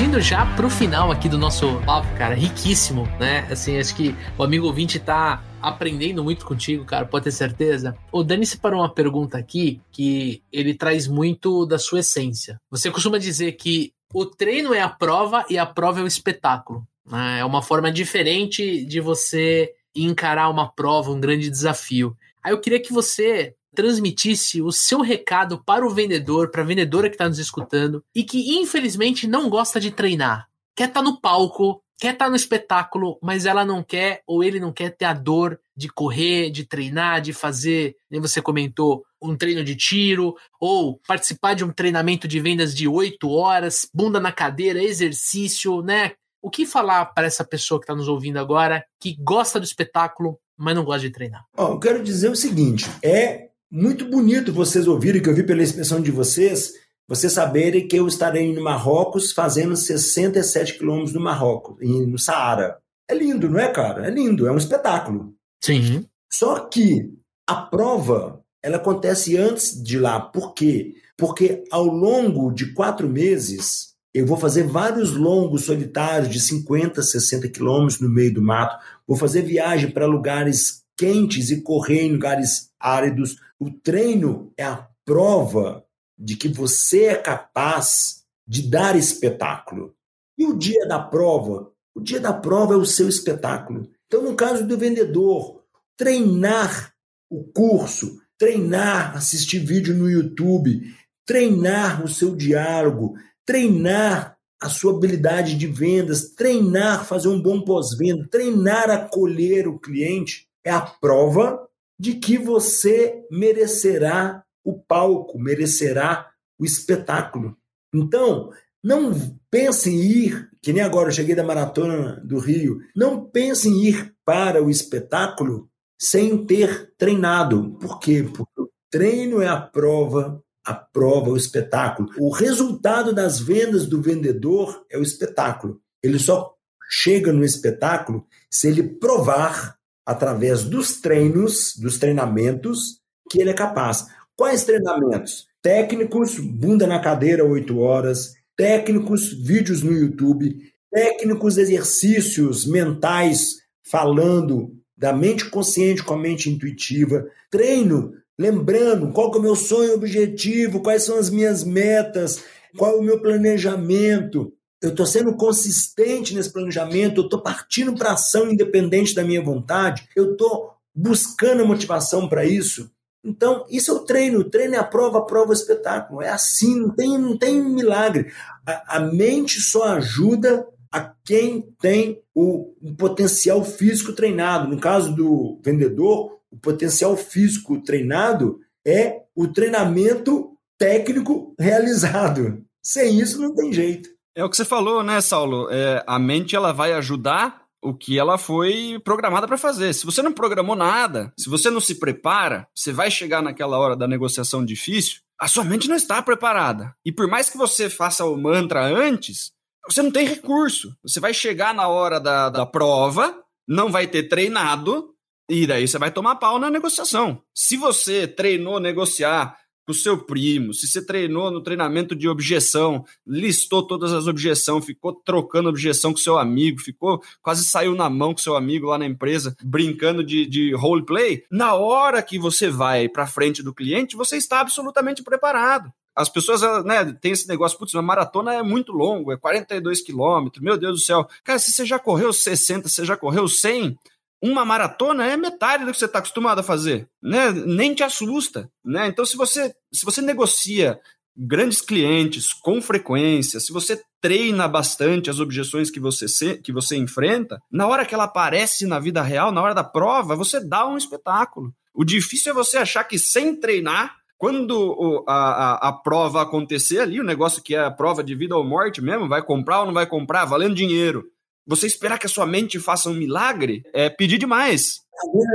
Partindo já pro final aqui do nosso papo, cara, riquíssimo, né? Assim, acho que o amigo ouvinte tá aprendendo muito contigo, cara, pode ter certeza. O Dani separou uma pergunta aqui que ele traz muito da sua essência. Você costuma dizer que o treino é a prova e a prova é o espetáculo. Né? É uma forma diferente de você encarar uma prova, um grande desafio. Aí eu queria que você transmitisse o seu recado para o vendedor, para a vendedora que está nos escutando e que infelizmente não gosta de treinar. Quer estar tá no palco, quer estar tá no espetáculo, mas ela não quer ou ele não quer ter a dor de correr, de treinar, de fazer, nem você comentou, um treino de tiro ou participar de um treinamento de vendas de 8 horas, bunda na cadeira, exercício, né? O que falar para essa pessoa que está nos ouvindo agora, que gosta do espetáculo, mas não gosta de treinar? Eu quero dizer o seguinte: é muito bonito vocês ouvirem, que eu vi pela expressão de vocês, vocês saberem que eu estarei no Marrocos fazendo 67 quilômetros no Marrocos, no Saara. É lindo, não é, cara? É lindo, é um espetáculo. Sim. Só que a prova, ela acontece antes de lá. Por quê? Porque ao longo de quatro meses, eu vou fazer vários longos solitários de 50, 60 quilômetros no meio do mato. Vou fazer viagem para lugares quentes e correr em lugares áridos. O treino é a prova de que você é capaz de dar espetáculo. E o dia da prova? O dia da prova é o seu espetáculo. Então, no caso do vendedor, treinar o curso, treinar, assistir vídeo no YouTube, treinar o seu diálogo, treinar a sua habilidade de vendas, treinar, fazer um bom pós-venda, treinar acolher o cliente, é a prova de que você merecerá o palco, merecerá o espetáculo. Então, não pense em ir, que nem agora eu cheguei da maratona do Rio, não pense em ir para o espetáculo sem ter treinado. Por quê? Porque o treino é a prova, a prova, o espetáculo. O resultado das vendas do vendedor é o espetáculo. Ele só chega no espetáculo se ele provar através dos treinos, dos treinamentos, que ele é capaz. Quais treinamentos? Técnicos, bunda na cadeira oito horas, técnicos, vídeos no YouTube, técnicos, exercícios mentais, falando da mente consciente com a mente intuitiva, treino, lembrando qual é o meu sonho objetivo, quais são as minhas metas, qual é o meu planejamento, eu estou sendo consistente nesse planejamento, eu estou partindo para ação independente da minha vontade, eu estou buscando motivação para isso. Então, isso é o treino. O treino é a prova, a prova o espetáculo. É assim, não tem, não tem milagre. A, a mente só ajuda a quem tem o, o potencial físico treinado. No caso do vendedor, o potencial físico treinado é o treinamento técnico realizado. Sem isso, não tem jeito. É o que você falou, né, Saulo? É, a mente ela vai ajudar o que ela foi programada para fazer. Se você não programou nada, se você não se prepara, você vai chegar naquela hora da negociação difícil, a sua mente não está preparada. E por mais que você faça o mantra antes, você não tem recurso. Você vai chegar na hora da, da prova, não vai ter treinado, e daí você vai tomar pau na negociação. Se você treinou negociar com o seu primo, se você treinou no treinamento de objeção, listou todas as objeções, ficou trocando objeção com seu amigo, ficou quase saiu na mão com seu amigo lá na empresa, brincando de, de roleplay, na hora que você vai para frente do cliente, você está absolutamente preparado. As pessoas, né, tem esse negócio, putz, uma maratona é muito longo, é 42 quilômetros, meu Deus do céu. Cara, se você já correu 60, você já correu 100, uma maratona é metade do que você está acostumado a fazer, né? Nem te assusta, né? Então, se você se você negocia grandes clientes com frequência, se você treina bastante as objeções que você, se, que você enfrenta, na hora que ela aparece na vida real, na hora da prova, você dá um espetáculo. O difícil é você achar que sem treinar, quando a, a, a, prova acontecer ali, o negócio que é a prova de vida ou morte mesmo, vai comprar ou não vai comprar, valendo dinheiro. Você esperar que a sua mente faça um milagre é pedir demais.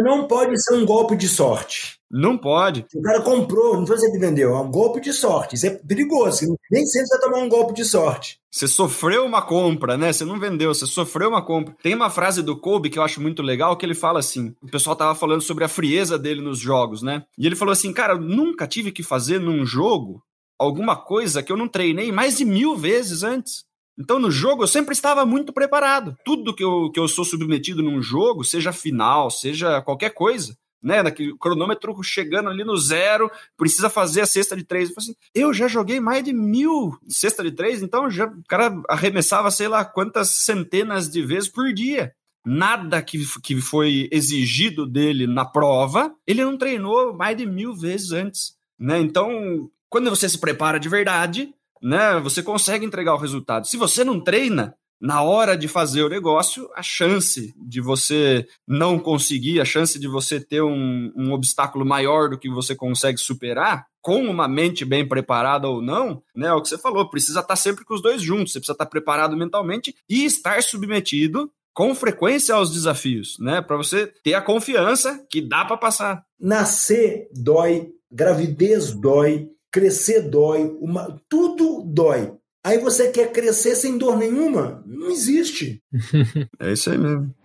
Não pode ser um golpe de sorte. Não pode. O cara comprou, não foi você que vendeu, é um golpe de sorte. Isso é perigoso. Nem sempre você vai tomar um golpe de sorte. Você sofreu uma compra, né? Você não vendeu, você sofreu uma compra. Tem uma frase do Kobe que eu acho muito legal que ele fala assim: o pessoal tava falando sobre a frieza dele nos jogos, né? E ele falou assim: cara, eu nunca tive que fazer num jogo alguma coisa que eu não treinei mais de mil vezes antes. Então, no jogo, eu sempre estava muito preparado. Tudo que eu, que eu sou submetido num jogo, seja final, seja qualquer coisa, né? Naquele cronômetro chegando ali no zero, precisa fazer a cesta de três. Eu, assim, eu já joguei mais de mil cesta de três, então já, o cara arremessava sei lá quantas centenas de vezes por dia. Nada que, que foi exigido dele na prova, ele não treinou mais de mil vezes antes. Né? Então, quando você se prepara de verdade, né, você consegue entregar o resultado. Se você não treina, na hora de fazer o negócio, a chance de você não conseguir, a chance de você ter um, um obstáculo maior do que você consegue superar, com uma mente bem preparada ou não, né? É o que você falou, precisa estar sempre com os dois juntos, você precisa estar preparado mentalmente e estar submetido com frequência aos desafios, né? Para você ter a confiança que dá para passar. Nascer dói, gravidez dói, crescer dói, uma... tudo dói. Aí você quer crescer sem dor nenhuma? Não existe. é isso aí mesmo.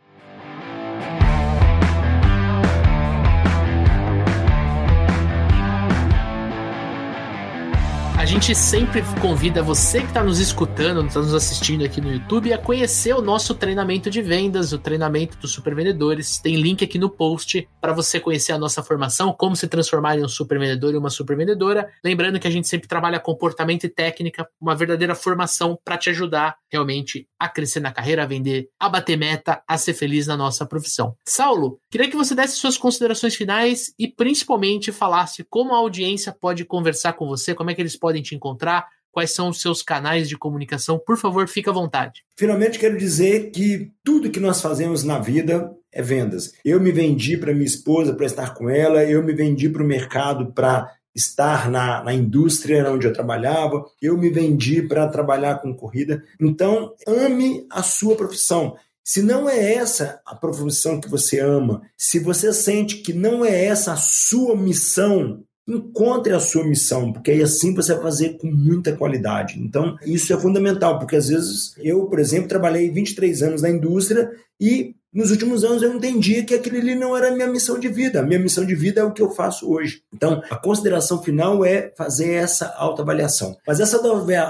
Gente sempre convida você que está nos escutando, está nos assistindo aqui no YouTube, a conhecer o nosso treinamento de vendas, o treinamento dos supervendedores. Tem link aqui no post para você conhecer a nossa formação, como se transformar em um supervendedor e uma supervendedora. Lembrando que a gente sempre trabalha comportamento e técnica, uma verdadeira formação para te ajudar realmente a crescer na carreira, a vender, a bater meta, a ser feliz na nossa profissão. Saulo, queria que você desse suas considerações finais e principalmente falasse como a audiência pode conversar com você, como é que eles podem podem te encontrar? Quais são os seus canais de comunicação? Por favor, fique à vontade. Finalmente, quero dizer que tudo que nós fazemos na vida é vendas. Eu me vendi para minha esposa para estar com ela, eu me vendi para o mercado para estar na, na indústria onde eu trabalhava, eu me vendi para trabalhar com corrida. Então, ame a sua profissão. Se não é essa a profissão que você ama, se você sente que não é essa a sua missão, encontre a sua missão, porque aí assim você vai fazer com muita qualidade. Então, isso é fundamental, porque às vezes eu, por exemplo, trabalhei 23 anos na indústria e nos últimos anos eu entendi que aquilo ali não era a minha missão de vida. A minha missão de vida é o que eu faço hoje. Então, a consideração final é fazer essa autoavaliação. Mas essa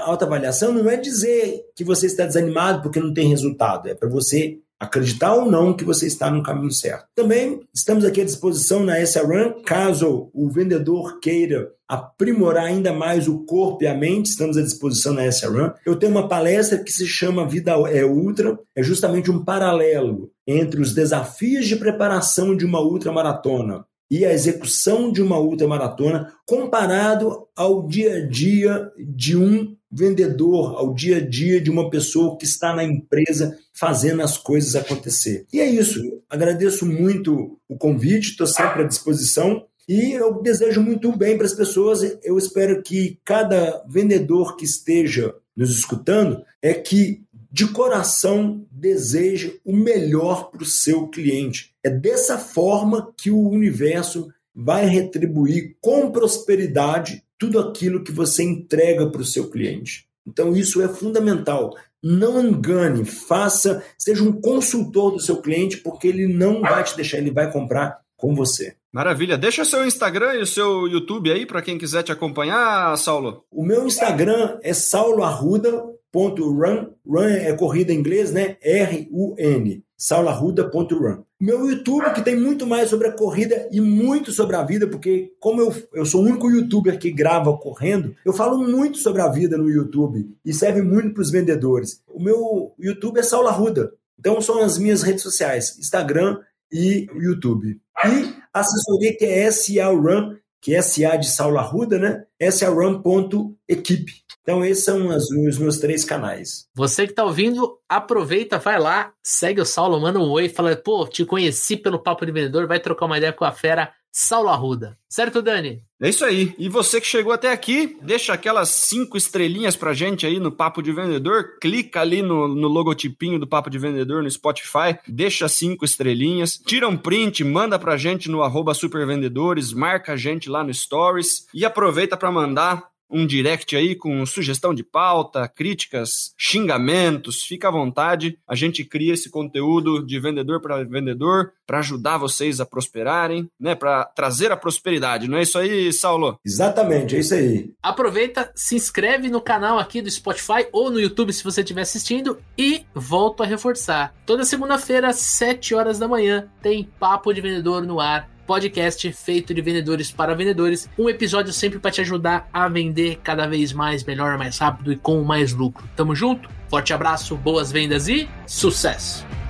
autoavaliação não é dizer que você está desanimado porque não tem resultado. É para você acreditar ou não que você está no caminho certo. Também estamos aqui à disposição na SRAM, caso o vendedor queira aprimorar ainda mais o corpo e a mente, estamos à disposição na SRAM. Eu tenho uma palestra que se chama Vida é Ultra, é justamente um paralelo entre os desafios de preparação de uma ultramaratona e a execução de uma ultramaratona comparado ao dia a dia de um vendedor, ao dia a dia de uma pessoa que está na empresa fazendo as coisas acontecer. E é isso. Agradeço muito o convite, estou sempre à disposição. E eu desejo muito bem para as pessoas. Eu espero que cada vendedor que esteja nos escutando é que de coração deseje o melhor para o seu cliente. É dessa forma que o universo vai retribuir com prosperidade tudo aquilo que você entrega para o seu cliente. Então, isso é fundamental. Não engane, faça, seja um consultor do seu cliente, porque ele não vai te deixar, ele vai comprar com você. Maravilha. Deixa o seu Instagram e o seu YouTube aí para quem quiser te acompanhar, Saulo. O meu Instagram é sauloarruda.run. Run é corrida em inglês, né? R-U-N saularruda.run. Meu YouTube, que tem muito mais sobre a corrida e muito sobre a vida, porque como eu, eu sou o único youtuber que grava correndo, eu falo muito sobre a vida no YouTube e serve muito para os vendedores. O meu YouTube é Saulo Arruda. Então são as minhas redes sociais, Instagram e YouTube. E a assessoria que é SA Run, que é SA de Saulo Arruda, né? sarum.equipe. Então, esses são os, os meus três canais. Você que está ouvindo, aproveita, vai lá, segue o Saulo, manda um oi, fala, pô, te conheci pelo Papo de Vendedor, vai trocar uma ideia com a fera Saulo Arruda. Certo, Dani? É isso aí. E você que chegou até aqui, deixa aquelas cinco estrelinhas pra gente aí no Papo de Vendedor. Clica ali no, no logotipinho do Papo de Vendedor no Spotify, deixa cinco estrelinhas, tira um print, manda pra gente no arroba supervendedores, marca a gente lá no Stories e aproveita para mandar um direct aí com sugestão de pauta, críticas, xingamentos, fica à vontade. A gente cria esse conteúdo de vendedor para vendedor para ajudar vocês a prosperarem, né, para trazer a prosperidade. Não é isso aí, Saulo? Exatamente, é isso aí. Aproveita, se inscreve no canal aqui do Spotify ou no YouTube se você estiver assistindo e volto a reforçar. Toda segunda-feira às 7 horas da manhã tem papo de vendedor no ar podcast feito de vendedores para vendedores. Um episódio sempre para te ajudar a vender cada vez mais, melhor, mais rápido e com mais lucro. Tamo junto? Forte abraço, boas vendas e sucesso!